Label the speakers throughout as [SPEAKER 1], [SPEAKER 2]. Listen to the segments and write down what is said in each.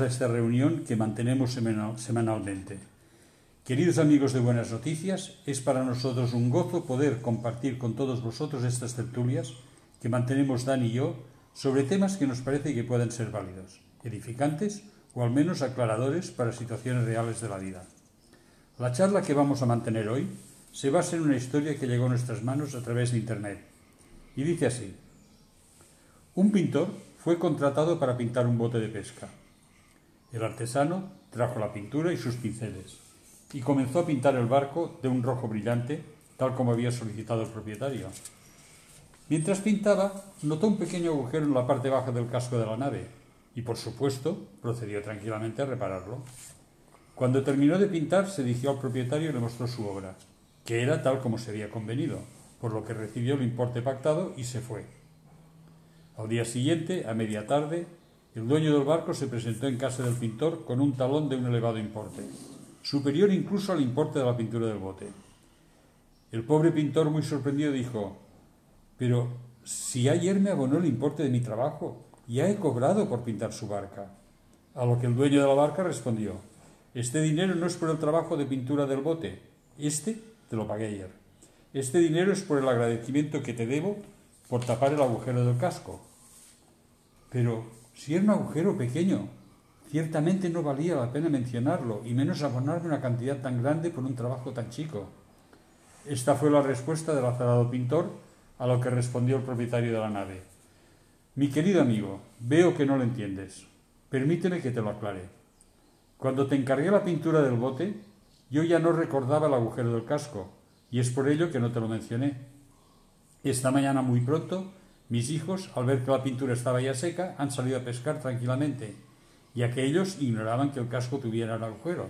[SPEAKER 1] a esta reunión que mantenemos semanalmente. Queridos amigos de Buenas Noticias, es para nosotros un gozo poder compartir con todos vosotros estas tertulias que mantenemos Dan y yo sobre temas que nos parece que pueden ser válidos, edificantes o al menos aclaradores para situaciones reales de la vida. La charla que vamos a mantener hoy se basa en una historia que llegó a nuestras manos a través de Internet. Y dice así. Un pintor fue contratado para pintar un bote de pesca. El artesano trajo la pintura y sus pinceles y comenzó a pintar el barco de un rojo brillante, tal como había solicitado el propietario. Mientras pintaba, notó un pequeño agujero en la parte baja del casco de la nave y, por supuesto, procedió tranquilamente a repararlo. Cuando terminó de pintar, se dirigió al propietario y le mostró su obra, que era tal como se había convenido, por lo que recibió el importe pactado y se fue. Al día siguiente, a media tarde, el dueño del barco se presentó en casa del pintor con un talón de un elevado importe, superior incluso al importe de la pintura del bote. El pobre pintor, muy sorprendido, dijo, pero si ayer me abonó el importe de mi trabajo, ya he cobrado por pintar su barca. A lo que el dueño de la barca respondió, este dinero no es por el trabajo de pintura del bote, este te lo pagué ayer. Este dinero es por el agradecimiento que te debo por tapar el agujero del casco. Pero si era un agujero pequeño, ciertamente no valía la pena mencionarlo, y menos abonarme una cantidad tan grande por un trabajo tan chico. Esta fue la respuesta del azarado pintor, a lo que respondió el propietario de la nave. Mi querido amigo, veo que no lo entiendes. Permíteme que te lo aclare. Cuando te encargué la pintura del bote, yo ya no recordaba el agujero del casco, y es por ello que no te lo mencioné. Esta mañana muy pronto, mis hijos, al ver que la pintura estaba ya seca, han salido a pescar tranquilamente, ya que ellos ignoraban que el casco tuviera el agujero.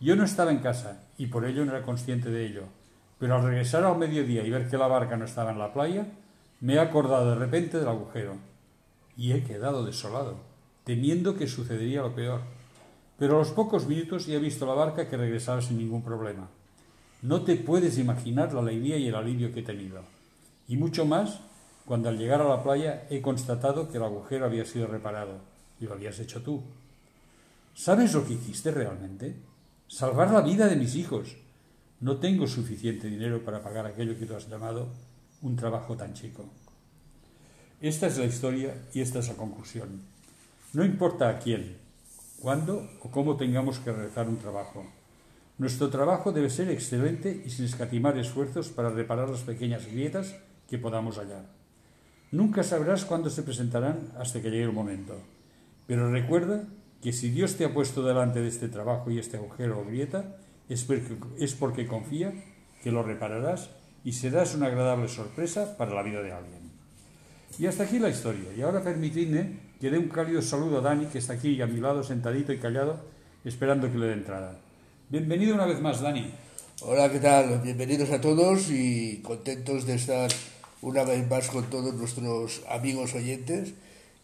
[SPEAKER 1] Yo no estaba en casa, y por ello no era consciente de ello, pero al regresar al mediodía y ver que la barca no estaba en la playa, me he acordado de repente del agujero, y he quedado desolado, temiendo que sucedería lo peor. Pero a los pocos minutos ya he visto la barca que regresaba sin ningún problema. No te puedes imaginar la alegría y el alivio que he tenido. Y mucho más cuando al llegar a la playa he constatado que el agujero había sido reparado y lo habías hecho tú. ¿Sabes lo que hiciste realmente? Salvar la vida de mis hijos. No tengo suficiente dinero para pagar aquello que tú has llamado un trabajo tan chico. Esta es la historia y esta es la conclusión. No importa a quién, cuándo o cómo tengamos que realizar un trabajo. Nuestro trabajo debe ser excelente y sin escatimar esfuerzos para reparar las pequeñas grietas que podamos hallar. Nunca sabrás cuándo se presentarán hasta que llegue el momento. Pero recuerda que si Dios te ha puesto delante de este trabajo y este agujero o grieta, es porque, es porque confía que lo repararás y serás una agradable sorpresa para la vida de alguien. Y hasta aquí la historia. Y ahora permitidme que dé un cálido saludo a Dani, que está aquí a mi lado, sentadito y callado, esperando que le dé entrada. Bienvenido una vez más, Dani.
[SPEAKER 2] Hola, ¿qué tal? Bienvenidos a todos y contentos de estar una vez más con todos nuestros amigos oyentes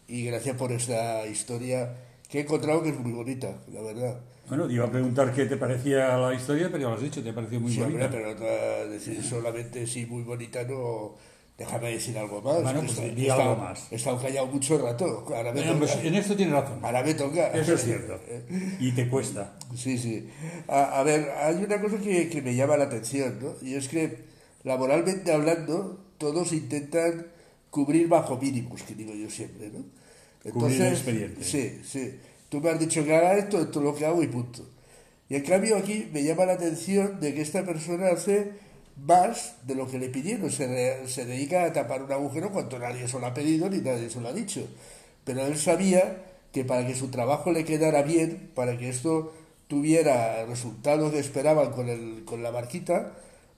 [SPEAKER 2] y gracias por esta historia que he encontrado que es muy bonita, la verdad.
[SPEAKER 1] Bueno, te iba a preguntar qué te parecía la historia, pero ya lo has dicho, te ha parecido muy
[SPEAKER 2] sí,
[SPEAKER 1] bonita.
[SPEAKER 2] Hombre, pero decir solamente sí muy bonita no Déjame decir algo más.
[SPEAKER 1] Bueno, pues di algo más.
[SPEAKER 2] He estado callado mucho rato. Ahora me.
[SPEAKER 1] Pues en esto tienes razón.
[SPEAKER 2] Ahora me toca.
[SPEAKER 1] Eso es cierto. Y te cuesta.
[SPEAKER 2] Sí, sí. A, a ver, hay una cosa que, que, me llama la atención, ¿no? Y es que, laboralmente hablando, todos intentan cubrir bajo mínimos, que digo yo siempre, ¿no?
[SPEAKER 1] Entonces, cubrir el expediente.
[SPEAKER 2] Sí, sí. Tú me has dicho que haga esto, esto es lo que hago y punto. Y en cambio aquí me llama la atención de que esta persona hace más de lo que le pidieron. Se, se dedica a tapar un agujero cuando nadie se lo ha pedido ni nadie se lo ha dicho. Pero él sabía que para que su trabajo le quedara bien, para que esto tuviera resultados que esperaban con, el, con la barquita,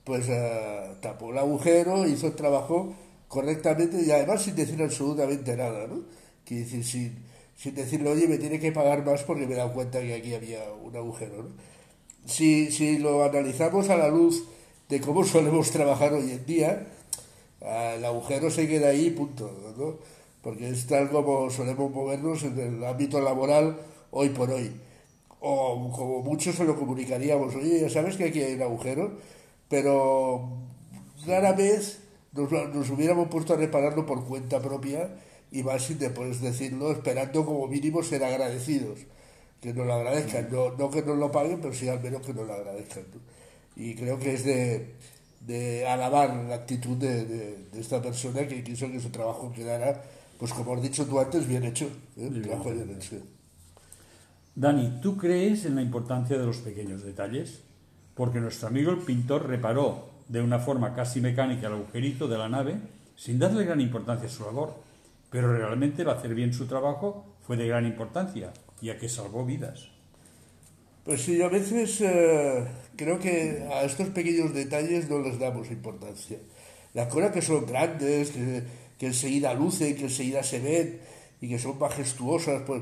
[SPEAKER 2] pues uh, tapó el agujero, hizo el trabajo correctamente y además sin decir absolutamente nada, ¿no? Quiere sin, sin decirle, oye, me tiene que pagar más porque me he dado cuenta que aquí había un agujero, ¿no? Si, si lo analizamos a la luz de cómo solemos trabajar hoy en día, el agujero se queda ahí, punto, ¿no? Porque es tal como solemos movernos en el ámbito laboral hoy por hoy. O como muchos se lo comunicaríamos, oye, ya sabes que aquí hay un agujero, pero rara vez nos, nos hubiéramos puesto a repararlo por cuenta propia y más si te puedes decirlo esperando como mínimo ser agradecidos, que nos lo agradezcan, no, no que nos lo paguen, pero sí al menos que nos lo agradezcan. Y creo que es de, de alabar la actitud de, de, esta persona que quiso que su trabajo quedara, pues como has dicho tú antes, bien hecho. ¿eh? trabajo bien hecho.
[SPEAKER 1] Dani, ¿tú crees en la importancia de los pequeños detalles? Porque nuestro amigo el pintor reparó de una forma casi mecánica el agujerito de la nave sin darle gran importancia a su labor, pero realmente el hacer bien su trabajo fue de gran importancia, ya que salvó vidas.
[SPEAKER 2] Pues sí, a veces eh, creo que a estos pequeños detalles no les damos importancia. Las cosas que son grandes, que, que enseguida lucen, que enseguida se ven y que son majestuosas, pues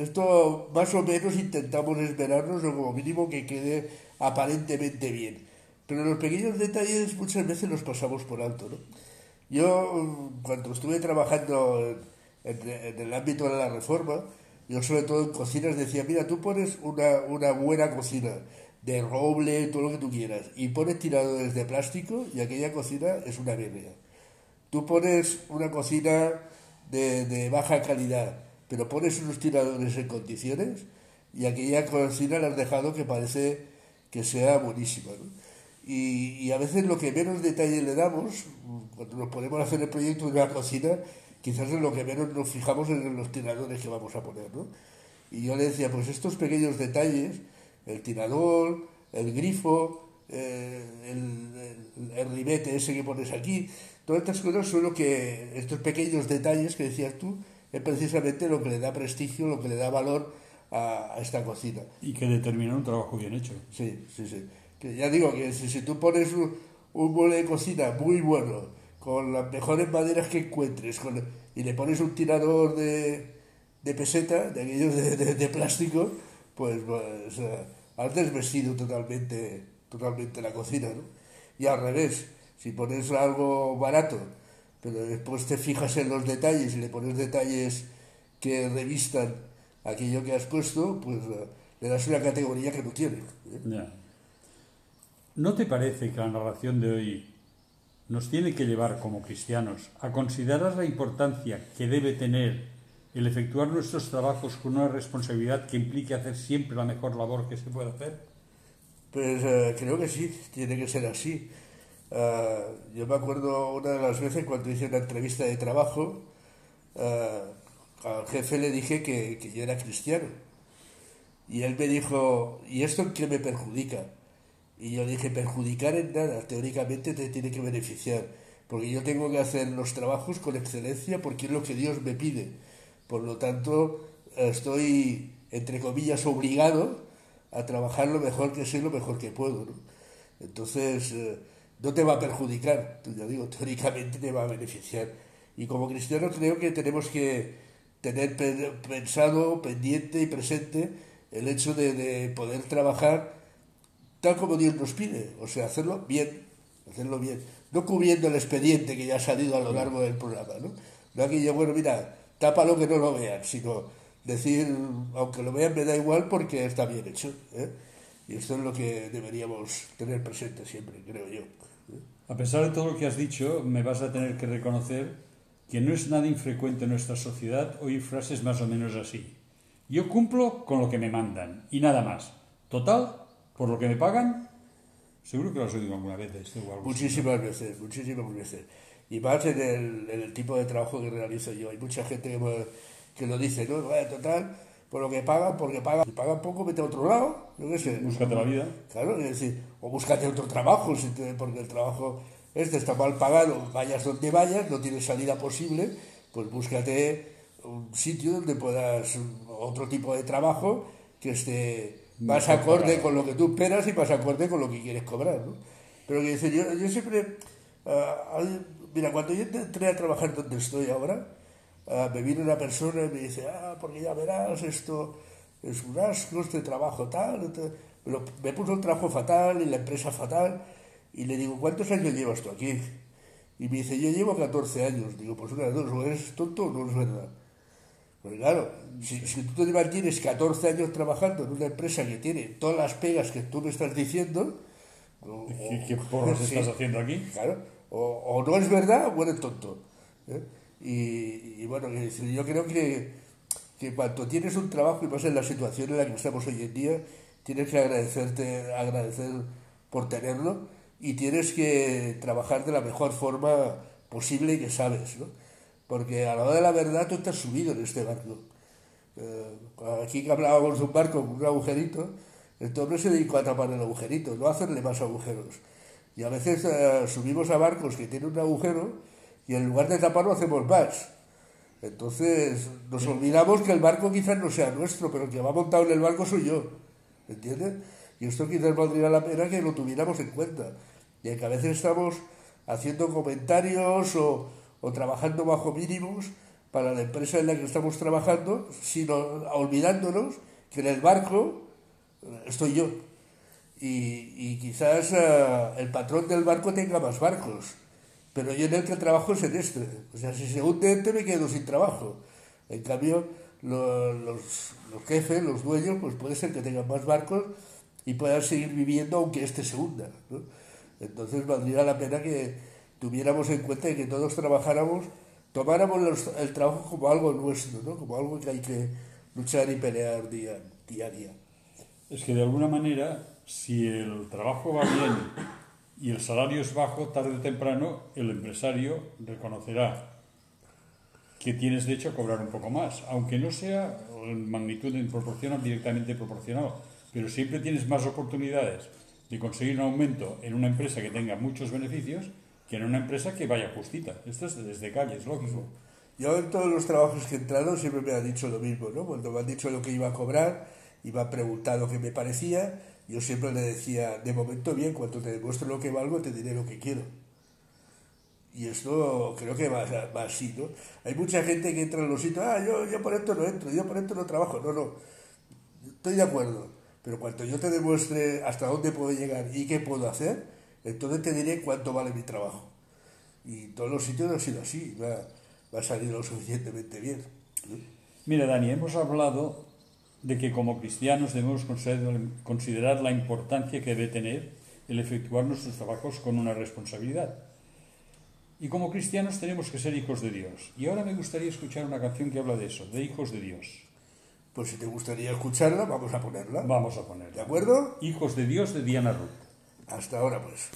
[SPEAKER 2] esto más o menos intentamos esperarnos o como mínimo que quede aparentemente bien. Pero los pequeños detalles muchas veces los pasamos por alto. ¿no? Yo, cuando estuve trabajando en, el ámbito de la reforma, yo sobre todo en cocinas decía, mira, tú pones una, una buena cocina de roble, todo lo que tú quieras, y pones tiradores de plástico y aquella cocina es una birria. Tú pones una cocina de, de baja calidad pero pones unos tiradores en condiciones y aquella cocina la has dejado que parece que sea buenísima. ¿no? Y, a veces lo que menos detalle le damos, cuando nos ponemos a hacer el proyecto de una cocina, quizás es lo que menos nos fijamos en los tiradores que vamos a poner. ¿no? Y yo le decía, pues estos pequeños detalles, el tirador, el grifo, eh, el, el, ribete ese que pones aquí, todas estas cosas son lo que, estos pequeños detalles que decías tú, es precisamente lo que le da prestigio, lo que le da valor a, esta cocina.
[SPEAKER 1] Y que determina un trabajo bien hecho.
[SPEAKER 2] Sí, sí, sí. Que ya digo que si, tú pones un, un de cocina muy bueno, con las mejores maderas que encuentres, y le pones un tirador de, de peseta, de aquellos de, plástico, pues, pues uh, has desvestido totalmente, totalmente la cocina, ¿no? Y al revés, si pones algo barato, pero después te fijas en los detalles y le pones detalles que revistan aquello que has puesto, pues eh, le das una categoría que no tiene. ¿eh?
[SPEAKER 1] ¿No te parece que la narración de hoy nos tiene que llevar como cristianos a considerar la importancia que debe tener el efectuar nuestros trabajos con una responsabilidad que implique hacer siempre la mejor labor que se pueda hacer?
[SPEAKER 2] Pues eh, creo que sí, tiene que ser así. Uh, yo me acuerdo una de las veces cuando hice una entrevista de trabajo, uh, al jefe le dije que, que, yo era cristiano. Y él me dijo, ¿y esto en qué me perjudica? Y yo dije, perjudicar en nada, teóricamente te tiene que beneficiar, porque yo tengo que hacer los trabajos con excelencia porque es lo que Dios me pide. Por lo tanto, estoy, entre comillas, obligado a trabajar lo mejor que sé, lo mejor que puedo. ¿no? Entonces, uh, no te va a perjudicar, ya digo, teóricamente te va a beneficiar. Y como cristiano creo que tenemos que tener pensado, pendiente y presente el hecho de, poder trabajar tal como Dios nos pide, o sea, hacerlo bien, hacerlo bien, no cubriendo el expediente que ya ha salido a lo largo del programa, ¿no? No aquello, bueno, mira, tápalo que no lo vean, sino decir, aunque lo vean me da igual porque está bien hecho, ¿eh? Y esto es lo que deberíamos tener presente siempre, creo yo.
[SPEAKER 1] A pesar de todo lo que has dicho, me vas a tener que reconocer que no es nada infrecuente en nuestra sociedad oír frases más o menos así. Yo cumplo con lo que me mandan y nada más. Total, por lo que me pagan, seguro que lo has oído alguna vez. Este
[SPEAKER 2] muchísimas veces, muchísimas veces. Y más en el, tipo de trabajo que realizo yo. Hay mucha gente que, lo dice, ¿no? total, por lo que pagan, porque pagan. Si pagan poco, vete a otro lado, yo qué sé.
[SPEAKER 1] Búscate la vida.
[SPEAKER 2] Claro, es decir, o búscate otro trabajo, porque el trabajo este está mal pagado, vayas donde vayas, no tienes salida posible, pues búscate un sitio donde puedas, otro tipo de trabajo que esté más acorde con lo que tú esperas y más acorde con lo que quieres cobrar, ¿no? Pero que yo, yo siempre, uh, mira, cuando yo entré a trabajar donde estoy ahora, Ah, me viene una persona y me dice, ah, porque ya verás, esto es un asco, este trabajo tal, me puso el trabajo fatal y la empresa fatal, y le digo, ¿cuántos años llevas tú aquí? Y me dice, yo llevo 14 años. Digo, pues una de dos, o eres tonto o no es verdad. Pues claro, si, si tú te mantienes 14 años trabajando en una empresa que tiene todas las pegas que tú me estás diciendo...
[SPEAKER 1] ¿Qué, porros estás haciendo aquí?
[SPEAKER 2] Claro, o, o, no es verdad o eres tonto. ¿eh? Y, y bueno, yo creo que, que cuando tienes un trabajo y más en la situación en la que estamos hoy en día, tienes que agradecerte, agradecer por tenerlo y tienes que trabajar de la mejor forma posible y que sabes, ¿no? Porque a la hora de la verdad tú estás subido en este barco. Eh, aquí que hablábamos de un barco con un agujerito, el hombre se dedicó a tapar el agujerito, no hacerle más agujeros. Y a veces eh, subimos a barcos que tienen un agujero y en lugar de taparlo hacemos más. Entonces nos olvidamos que el barco quizás no sea nuestro, pero el que va montado en el barco soy yo. ¿Entiendes? Y esto quizás valdría la pena que lo tuviéramos en cuenta. Y que a veces estamos haciendo comentarios o, o trabajando bajo mínimos para la empresa en la que estamos trabajando, sino olvidándonos que en el barco eh, estoy yo. Y, y quizás uh, el patrón del barco tenga más barcos, pero yo en el que trabajo es en este. O sea, si se hunde este me quedo sin trabajo. En cambio, lo, los, los jefes, los dueños, pues puede ser que tengan más barcos y puedan seguir viviendo aunque este se hunda. ¿no? Entonces valdría la pena que tuviéramos en cuenta que todos trabajáramos, tomáramos los, el trabajo como algo nuestro, ¿no? como algo que hay que luchar y pelear día, día a día.
[SPEAKER 1] Es que de alguna manera, si el trabajo va bien y el salario es bajo, tarde o temprano el empresario reconocerá que tienes derecho a cobrar un poco más, aunque no sea en magnitud en proporción directamente proporcional, pero siempre tienes más oportunidades de conseguir un aumento en una empresa que tenga muchos beneficios que en una empresa que vaya justita. Esto es desde calle, es lógico.
[SPEAKER 2] Yo en todos los trabajos que he entrado siempre me han dicho lo mismo, ¿no? Cuando me han dicho lo que iba a cobrar y me han preguntado qué me parecía, yo siempre le decía, de momento bien, cuando te demuestro lo que valgo, te diré lo que quiero. Y esto creo que va, va así, ¿no? Hay mucha gente que entra en los sitios, ah, yo, yo por esto no entro, yo por esto no trabajo. No, no, estoy de acuerdo. Pero cuando yo te demuestre hasta dónde puedo llegar y qué puedo hacer, entonces te diré cuánto vale mi trabajo. Y todos los sitios han sido así, va, va a salir lo suficientemente bien. ¿no?
[SPEAKER 1] Mira, Dani, hemos hablado de que como cristianos debemos considerar la importancia que debe tener el efectuar nuestros trabajos con una responsabilidad. Y como cristianos tenemos que ser hijos de Dios. Y ahora me gustaría escuchar una canción que habla de eso, de hijos de Dios.
[SPEAKER 2] Pues si te gustaría escucharla, vamos a ponerla.
[SPEAKER 1] Vamos a ponerla.
[SPEAKER 2] ¿De acuerdo?
[SPEAKER 1] Hijos de Dios de Diana Ruth.
[SPEAKER 2] Hasta ahora, pues.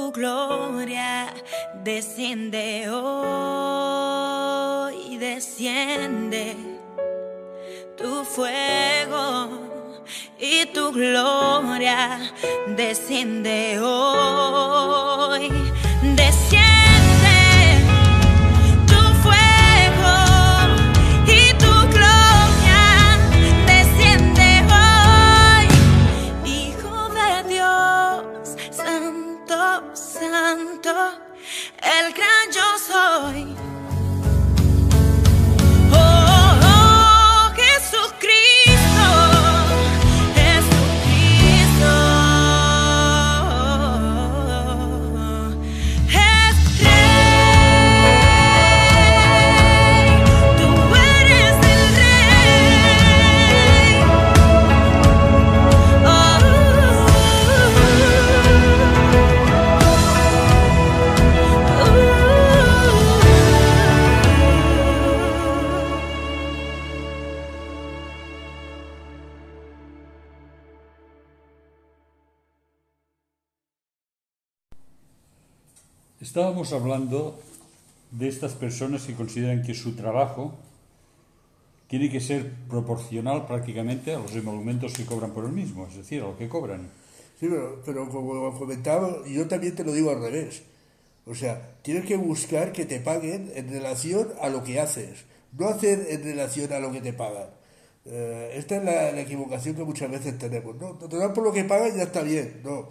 [SPEAKER 3] Tu gloria desciende hoy, desciende tu fuego y tu gloria desciende hoy,
[SPEAKER 1] Estábamos hablando de estas personas que consideran que su trabajo tiene que ser proporcional prácticamente a los emolumentos que cobran por el mismo, es decir, a lo que cobran.
[SPEAKER 2] Sí, pero, pero como comentaba, yo también te lo digo al revés. O sea, tienes que buscar que te paguen en relación a lo que haces, no hacer en relación a lo que te pagan. Eh, esta es la, la equivocación que muchas veces tenemos. No, te dan por lo que pagan ya está bien. No,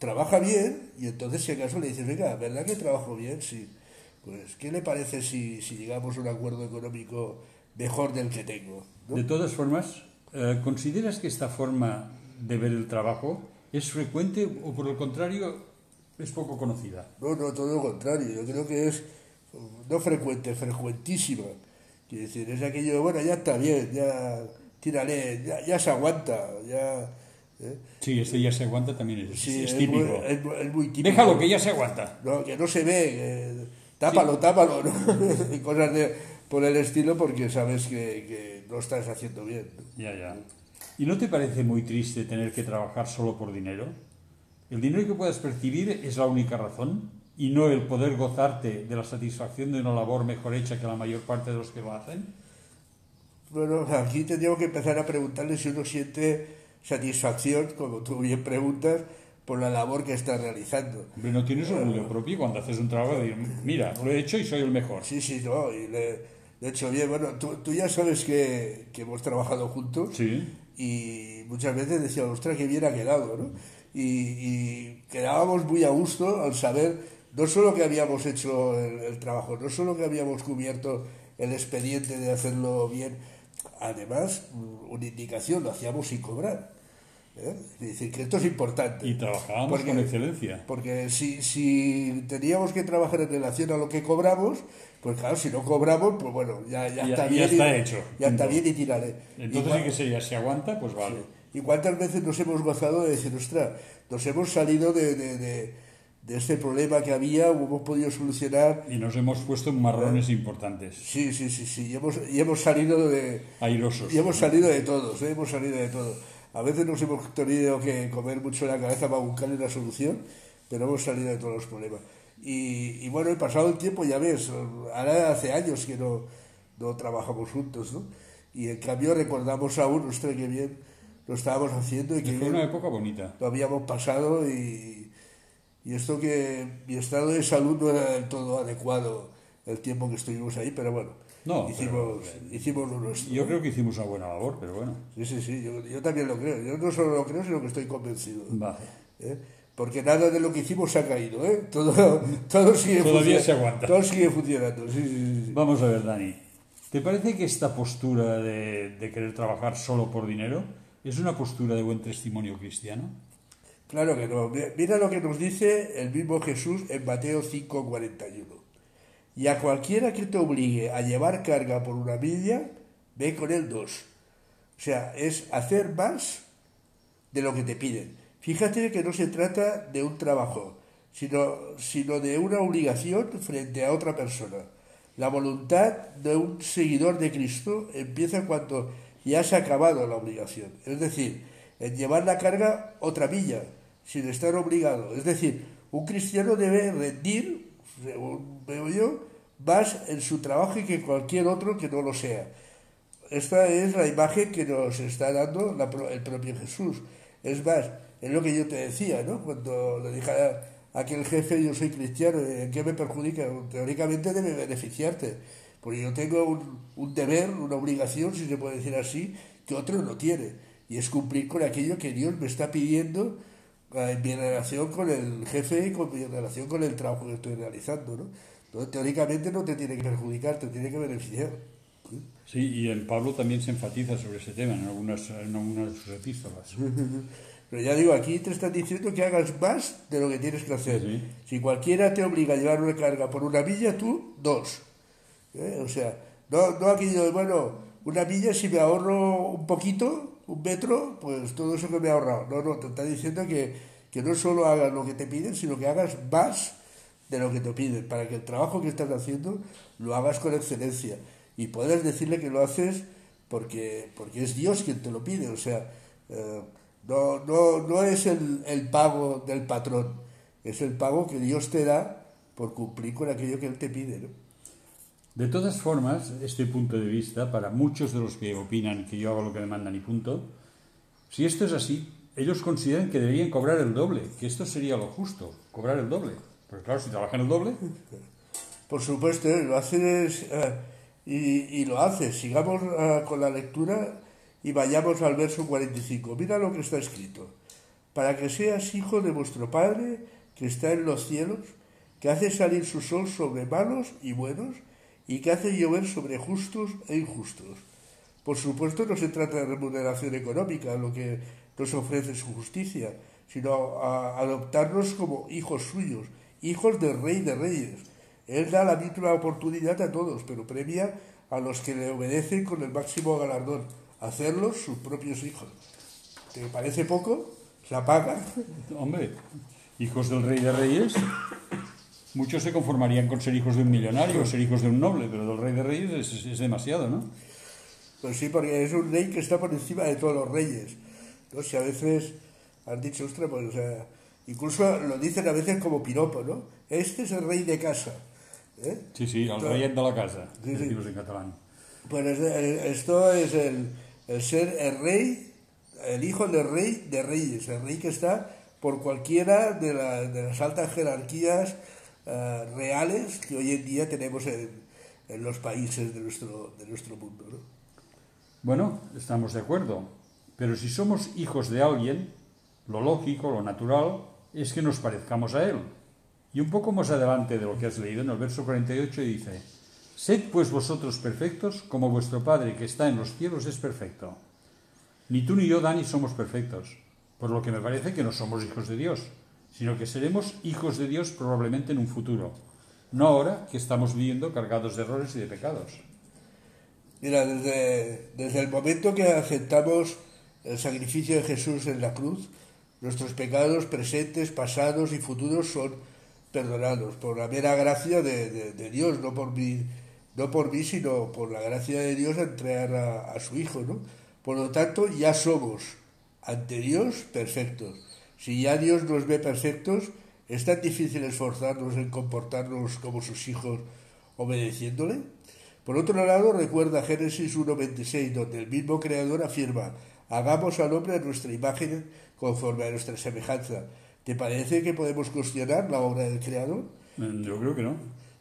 [SPEAKER 2] trabaja bien y entonces si acaso le dices, venga, ¿verdad que trabajo bien? Sí. Pues, ¿qué le parece si, si llegamos a un acuerdo económico mejor del que tengo? ¿no?
[SPEAKER 1] De todas formas, eh, ¿consideras que esta forma de ver el trabajo es frecuente o por el contrario es poco conocida?
[SPEAKER 2] No, no, todo lo contrario. Yo creo que es no frecuente, frecuentísima. Quiere decir, es aquello bueno, ya está bien, ya tírale, ya, ya se aguanta, ya... ¿eh?
[SPEAKER 1] Sí, este ya se aguanta también, es,
[SPEAKER 2] Sí,
[SPEAKER 1] es
[SPEAKER 2] es
[SPEAKER 1] típico.
[SPEAKER 2] muy- es muy- es muy típico.
[SPEAKER 1] Déjalo, que ya se aguanta.
[SPEAKER 2] No, que no se ve, que tápalo, tápalo, ¿no? y cosas de, por el estilo porque sabes que, que no estás haciendo bien.
[SPEAKER 1] Ya, ya. ¿Y no te parece muy triste tener que trabajar solo por dinero? ¿El dinero que puedas percibir es la única razón? ¿Y no el poder gozarte de la satisfacción de una labor mejor hecha que la mayor parte de los que lo hacen?
[SPEAKER 2] Bueno, aquí tendríamos que empezar a preguntarle si uno siente satisfacción, como tú bien preguntas, por la labor que está realizando.
[SPEAKER 1] Hombre, no tienes orgullo propio cuando haces un trabajo de mira, lo he hecho y soy el mejor.
[SPEAKER 2] Sí, sí, no, y le, he hecho bien. Bueno, tú, tú ya sabes que, que hemos trabajado juntos
[SPEAKER 1] Sí.
[SPEAKER 2] y muchas veces decíamos, ostras, qué bien ha quedado, ¿no? Y, y quedábamos muy a gusto al saber no solo que habíamos hecho el, el trabajo, no solo que habíamos cubierto el expediente de hacerlo bien, además, una indicación, lo hacíamos sin cobrar. ¿eh? Es decir, que esto es importante.
[SPEAKER 1] Y trabajábamos
[SPEAKER 2] Porque-
[SPEAKER 1] con excelencia.
[SPEAKER 2] Porque si, si teníamos que trabajar en relación a lo que cobramos, pues claro, si no cobramos, pues bueno, ya, ya,
[SPEAKER 1] Ya-
[SPEAKER 2] está
[SPEAKER 1] ya
[SPEAKER 2] bien.
[SPEAKER 1] está
[SPEAKER 2] y,
[SPEAKER 1] hecho.
[SPEAKER 2] Ya está bien y tiraré.
[SPEAKER 1] Entonces sí que sería, si aguanta, pues vale.
[SPEAKER 2] ¿Y cuántas veces nos hemos gozado de decir, ostras, nos hemos salido de, de, de, de este problema que había, hemos podido solucionar?
[SPEAKER 1] Y nos hemos puesto en marrones importantes,
[SPEAKER 2] Sí, sí, sí, sí, y hemos, y hemos salido de...
[SPEAKER 1] airosos.
[SPEAKER 2] Y hemos salido de todos, ¿eh? hemos salido de todo. A veces nos hemos tenido que comer mucho la cabeza para buscarle una solución, pero hemos salido de todos los problemas. Y, y bueno, he pasado el tiempo, ya ves, ahora hace años que no, no trabajamos juntos, ¿no? Y en cambio recordamos aún, ostras, qué bien lo estábamos haciendo y qué
[SPEAKER 1] Fue una época bonita.
[SPEAKER 2] lo habíamos pasado y, y esto que mi estado de salud no era del todo adecuado el tiempo que estuvimos ahí, pero bueno,
[SPEAKER 1] No,
[SPEAKER 2] hicimos, hicimos lo nuestro.
[SPEAKER 1] Yo creo que hicimos una buena labor, pero bueno.
[SPEAKER 2] Sí, sí, sí, yo, yo también lo creo. Yo no solo lo creo, sino que estoy convencido.
[SPEAKER 1] Vale.
[SPEAKER 2] ¿eh? Porque nada de lo que hicimos se ha caído, ¿eh? Todo, todo sigue
[SPEAKER 1] Todavía se aguanta.
[SPEAKER 2] Todo sigue funcionando, sí, sí.
[SPEAKER 1] Vamos a ver, Dani. ¿Te parece que esta postura de, de querer trabajar solo por dinero es una postura de buen testimonio cristiano?
[SPEAKER 2] Claro que no. Mi- Mira lo que nos dice el mismo Jesús en Mateo 5:41. Y a cualquiera que te obligue a llevar carga por una milla, ve con él dos. O sea, es hacer más de lo que te piden. Fíjate que no se trata de un trabajo, sino, sino de una obligación frente a otra persona. La voluntad de un seguidor de Cristo empieza cuando ya se ha acabado la obligación. Es decir, en llevar la carga otra milla, sin estar obligado. Es decir, un cristiano debe rendir, según veo yo, más en su trabajo que cualquier otro que no lo sea. Esta es la imagen que nos está dando el propio Jesús. Es más, es lo que yo te decía, ¿no? Cuando le dije a aquel jefe, yo soy cristiano, ¿en qué me perjudica? Teóricamente debe beneficiarte, porque yo tengo un, un deber, una obligación, si se puede decir así, que otro no tiene, y es cumplir con aquello que Dios me está pidiendo en mi relación con el jefe y con mi relación con el trabajo que estoy realizando, ¿no? Entonces, teóricamente no te tiene que perjudicar, te tiene que beneficiar.
[SPEAKER 1] Sí, y en Pablo también se enfatiza sobre ese tema en algunas, en algunas de sus epístolas.
[SPEAKER 2] Pero ya digo, aquí te están diciendo que hagas más de lo que tienes que hacer.
[SPEAKER 1] Sí.
[SPEAKER 2] Si cualquiera te obliga a llevar una carga por una milla, tú dos. ¿Eh? O sea, no, no aquello de, bueno, una milla si me ahorro un poquito, un metro, pues todo eso que me he ahorrado. No, no, te está diciendo que, que no solo hagas lo que te piden, sino que hagas más de lo que te piden, para que el trabajo que estás haciendo lo hagas con excelencia. Y puedas decirle que lo haces porque, porque es Dios quien te lo pide. O sea, eh, no, no, no es el, el pago del patrón, es el pago que Dios te da por cumplir con aquello que Él te pide.
[SPEAKER 1] De todas formas, este punto de vista, para muchos de los que opinan que yo hago lo que me mandan y punto, si esto es así, ellos consideran que deberían cobrar el doble, que esto sería lo justo, cobrar el doble. Porque claro, si trabajan el doble,
[SPEAKER 2] Por supuesto, ¿eh? lo haces eh, y, lo haces. Sigamos eh, con la lectura y vayamos al verso 45. Mira lo que está escrito. Para que seas hijo de vuestro Padre que está en los cielos, que hace salir su sol sobre malos y buenos, y que hace llover sobre justos e injustos. Por supuesto, no se trata de remuneración económica, lo que nos ofrece su justicia, sino a adoptarnos como hijos suyos, hijos del Rey de Reyes. Él da la misma oportunidad a todos, pero premia a los que le obedecen con el máximo galardón, hacerlos sus propios hijos. ¿Te parece poco? La paga.
[SPEAKER 1] hombre, hijos del rey de reyes, muchos se conformarían con ser hijos de un millonario o ser hijos de un noble, pero del rey de reyes es, es demasiado, ¿no?
[SPEAKER 2] Pues sí, porque es un rey que está por encima de todos los reyes. ¿no? Si a veces han dicho, ostras, pues, o sea, incluso lo dicen a veces como piropo, ¿no? Este es el rey de casa. ¿eh?
[SPEAKER 1] Sí, sí, el rey de la casa,
[SPEAKER 2] Sí, sí.
[SPEAKER 1] en catalán.
[SPEAKER 2] Pues es- esto es el, el ser el rey, el hijo del rey de reyes, el rey que está por cualquiera de, la- de las altas jerarquías eh, reales que hoy en día tenemos en, los países de nuestro, de nuestro mundo. ¿no?
[SPEAKER 1] Bueno, estamos de acuerdo, pero si somos hijos de alguien, lo lógico, lo natural, es que nos parezcamos a él. Y un poco más adelante de lo que has leído, en el verso 48 dice, Sed pues vosotros perfectos como vuestro Padre que está en los cielos es perfecto. Ni tú ni yo, Dani, somos perfectos, por lo que me parece que no somos hijos de Dios, sino que seremos hijos de Dios probablemente en un futuro, no ahora que estamos viviendo cargados de errores y de pecados.
[SPEAKER 2] Mira, desde, desde el momento que aceptamos el sacrificio de Jesús en la cruz, nuestros pecados presentes, pasados y futuros son perdonados por la mera gracia de, de- Dios, no por, mí, no por mí, sino por la gracia de Dios a entregar a, a su Hijo. ¿no? Por lo tanto, ya somos ante Dios perfectos. Si ya Dios nos ve perfectos, es tan difícil esforzarnos en comportarnos como sus hijos obedeciéndole. Por otro lado, recuerda Génesis 1.26, donde el mismo Creador afirma, hagamos al hombre a nuestra imagen conforme a nuestra semejanza. ¿Te parece que podemos cuestionar la obra del Creador?
[SPEAKER 1] Mm, Yo creo que no.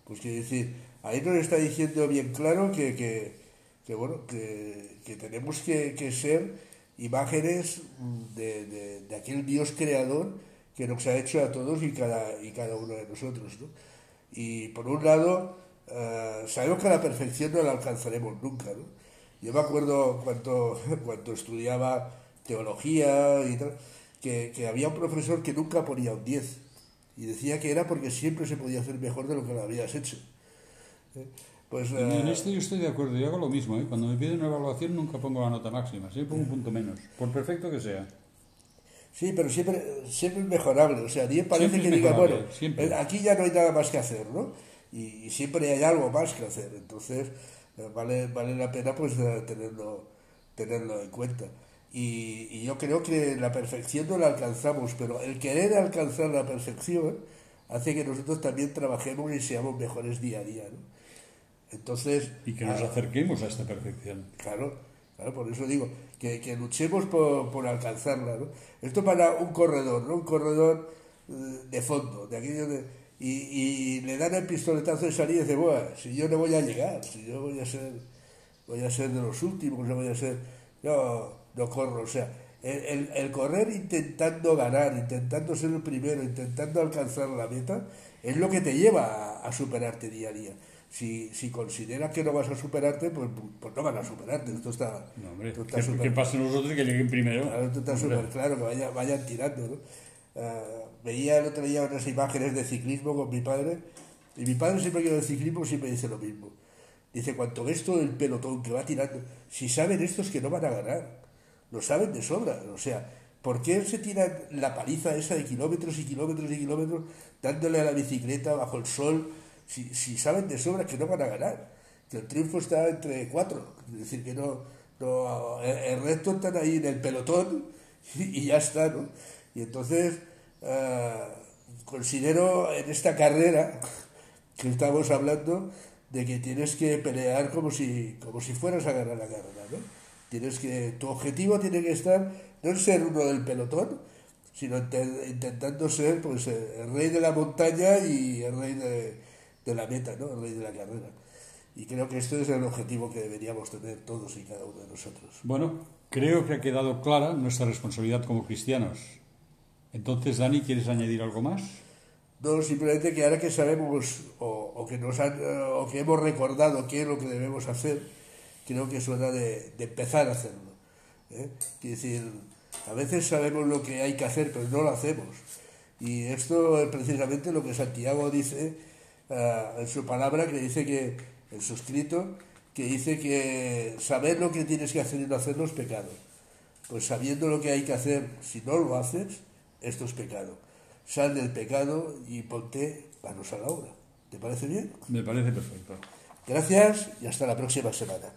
[SPEAKER 2] Pues quiere decir, ahí nos está diciendo bien claro que, que, que, bueno, que, que tenemos que, que ser imágenes de, de- de aquel Dios creador que nos ha hecho a todos y cada, y cada uno de nosotros. ¿no? Y por un lado, eh, sabemos que la perfección no la alcanzaremos nunca. Yo me acuerdo cuando, cuando estudiaba teología y tal, que, que había un profesor que nunca ponía un 10 y decía que era porque siempre se podía hacer mejor de lo que lo habías hecho. ¿Eh? Pues,
[SPEAKER 1] En
[SPEAKER 2] eh,
[SPEAKER 1] esto yo estoy de acuerdo, yo hago lo mismo, ¿eh? cuando me piden una evaluación nunca pongo la nota máxima, siempre pongo un punto menos, por perfecto que sea.
[SPEAKER 2] Sí, pero siempre, siempre es mejorable. O sea, 10 parece que diga, bueno,
[SPEAKER 1] siempre.
[SPEAKER 2] eh, aquí ya no hay nada más que hacer, ¿no? Y, y siempre hay algo más que hacer. Entonces, vale, vale la pena pues tenerlo, tenerlo en cuenta. Y, y yo creo que la perfección no la alcanzamos, pero el querer alcanzar la perfección hace que nosotros también trabajemos y seamos mejores día a día. ¿no? Entonces,
[SPEAKER 1] Y que nos acerquemos a esta perfección.
[SPEAKER 2] Claro, claro, por eso digo, que, que luchemos por, por alcanzarla, ¿no? Esto para un corredor, ¿no? Un corredor eh, de fondo, de aquello de... Y, y le dan el pistoletazo de salida y dice, bueno, si yo no voy a llegar, si yo voy a ser, voy a ser de los últimos, no voy a ser... Yo no corro, o sea, el, el- el correr intentando ganar, intentando ser el primero, intentando alcanzar la meta, es lo que te lleva a, a superarte día a día. Si, si consideras que no vas a superarte, pues, pues no van a superarte. Esto está,
[SPEAKER 1] No, hombre,
[SPEAKER 2] esto
[SPEAKER 1] que,
[SPEAKER 2] está súper-
[SPEAKER 1] que pasen los otros y que lleguen primero.
[SPEAKER 2] Claro, esto está súper claro, que vaya- vayan tirando. ¿no? Ah, veía el otro día unas imágenes de ciclismo con mi padre, y mi padre siempre que ve el ciclismo siempre dice lo mismo. Dice, cuanto ves todo el pelotón que va tirando, si saben estos que no van a ganar, lo saben de sobra. O sea, ¿por qué se tiran la paliza esa de kilómetros y kilómetros y kilómetros dándole a la bicicleta bajo el sol? Si, si saben de sobra que no van a ganar, que el triunfo está entre cuatro, es decir, que no, no el, el resto están ahí en el pelotón y, ya está, ¿no? Y entonces ah, considero en esta carrera que estamos hablando de que tienes que pelear como si, como si fueras a ganar la carrera, ¿no? Tienes que, tu objetivo tiene que estar no en ser uno del pelotón, sino inte- intentando ser pues eh, el rey de la montaña y el rey de, de la meta, ¿no? El rey de la carrera. Y creo que esto es el objetivo que deberíamos tener todos y cada uno de nosotros.
[SPEAKER 1] Bueno, creo que ha quedado clara nuestra responsabilidad como cristianos. Entonces, Dani, ¿quieres añadir algo más?
[SPEAKER 2] No, simplemente que ahora que sabemos o, o que nos han, o que hemos recordado qué es lo que debemos hacer, creo que es hora de, de empezar a hacerlo. ¿eh? Quiere decir, a veces sabemos lo que hay que hacer, pero no lo hacemos. Y esto es precisamente lo que Santiago dice ah, en su palabra, que dice que, en su escrito, que dice que saber lo que tienes que hacer y no hacerlo es pecado. Pues sabiendo lo que hay que hacer, si no lo haces, esto es pecado. Sal del pecado y ponte manos a la obra. ¿Te parece bien?
[SPEAKER 1] Me parece perfecto.
[SPEAKER 2] Gracias y hasta la próxima semana.